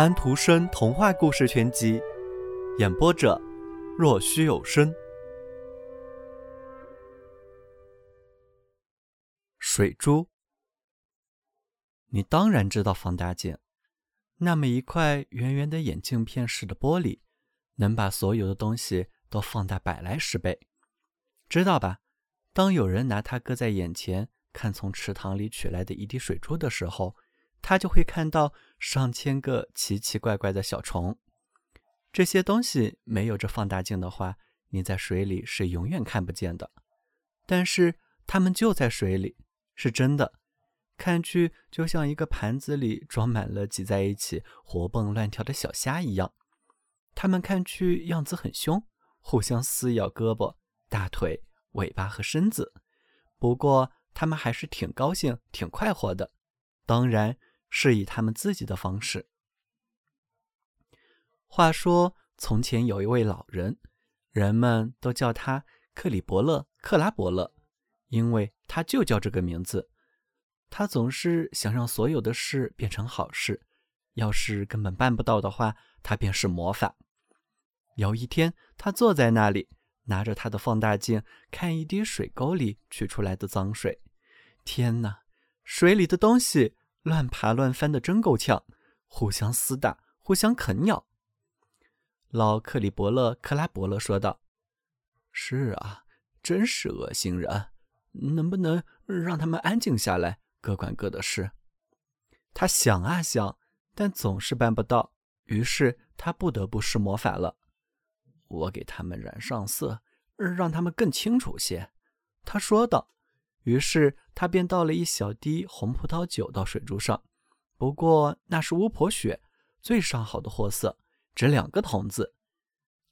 安徒生童话故事全集，演播者：若虚有声。水珠，你当然知道放大镜，那么一块圆圆的眼镜片似的玻璃，能把所有的东西都放大百来十倍，知道吧？当有人拿它搁在眼前，看从池塘里取来的一滴水珠的时候。他就会看到上千个奇奇怪怪的小虫，这些东西没有这放大镜的话，你在水里是永远看不见的。但是它们就在水里，是真的，看去就像一个盘子里装满了挤在一起活蹦乱跳的小虾一样。它们看去样子很凶，互相撕咬胳膊、大腿、尾巴和身子。不过它们还是挺高兴、挺快活的。当然。是以他们自己的方式。话说，从前有一位老人，人们都叫他克里伯勒·克拉伯勒，因为他就叫这个名字。他总是想让所有的事变成好事，要是根本办不到的话，他便是魔法。有一天，他坐在那里，拿着他的放大镜看一滴水沟里取出来的脏水。天哪，水里的东西！乱爬乱翻的真够呛，互相厮打，互相啃咬。老克里伯勒·克拉伯勒说道：“是啊，真是恶心人！能不能让他们安静下来，各管各的事？”他想啊想，但总是办不到，于是他不得不施魔法了。我给他们染上色，让他们更清楚些。”他说道。于是他便倒了一小滴红葡萄酒到水珠上，不过那是巫婆血，最上好的货色，值两个铜子。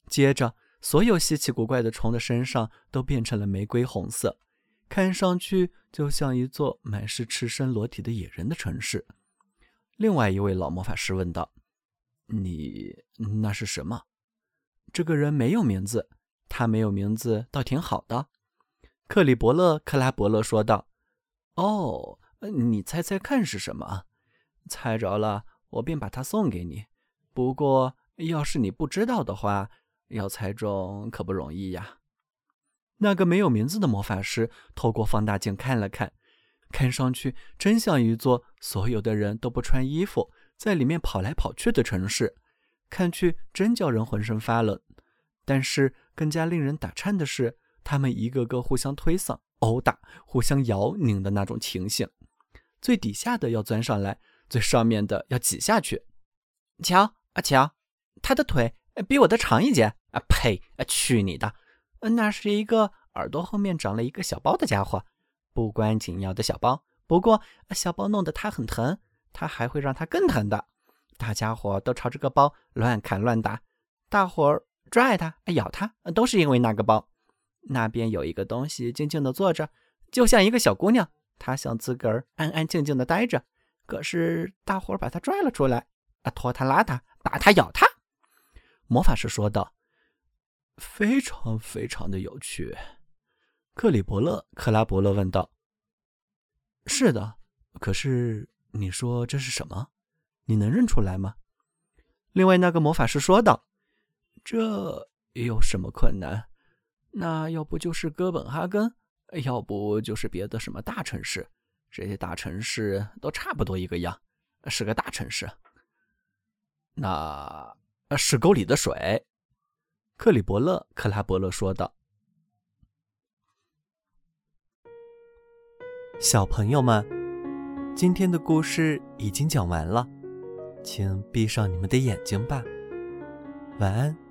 接着，所有稀奇古怪的虫的身上都变成了玫瑰红色，看上去就像一座满是赤身裸体的野人的城市。另外一位老魔法师问道：“你那是什么？”这个人没有名字，他没有名字倒挺好的。克里伯勒·克拉伯勒说道：“哦，你猜猜看是什么？猜着了，我便把它送给你。不过，要是你不知道的话，要猜中可不容易呀。”那个没有名字的魔法师透过放大镜看了看，看上去真像一座所有的人都不穿衣服，在里面跑来跑去的城市，看去真叫人浑身发冷。但是，更加令人打颤的是。他们一个个互相推搡、殴打、互相摇拧的那种情形，最底下的要钻上来，最上面的要挤下去。瞧啊瞧，他的腿比我的长一截啊！呸！啊去你的！那是一个耳朵后面长了一个小包的家伙，不关紧要的小包。不过小包弄得他很疼，他还会让他更疼的。大家伙都朝这个包乱砍乱打，大伙儿拽他、咬他，都是因为那个包。那边有一个东西静静地坐着，就像一个小姑娘。她想自个儿安安静静地待着，可是大伙儿把她拽了出来，啊，拖她拉她，打她咬她。魔法师说道：“非常非常的有趣。”克里伯勒·克拉伯勒问道：“是的，可是你说这是什么？你能认出来吗？”另外那个魔法师说道：“这有什么困难？”那要不就是哥本哈根，要不就是别的什么大城市，这些大城市都差不多一个样，是个大城市。那是沟里的水，克里伯勒·克拉伯勒说道。小朋友们，今天的故事已经讲完了，请闭上你们的眼睛吧，晚安。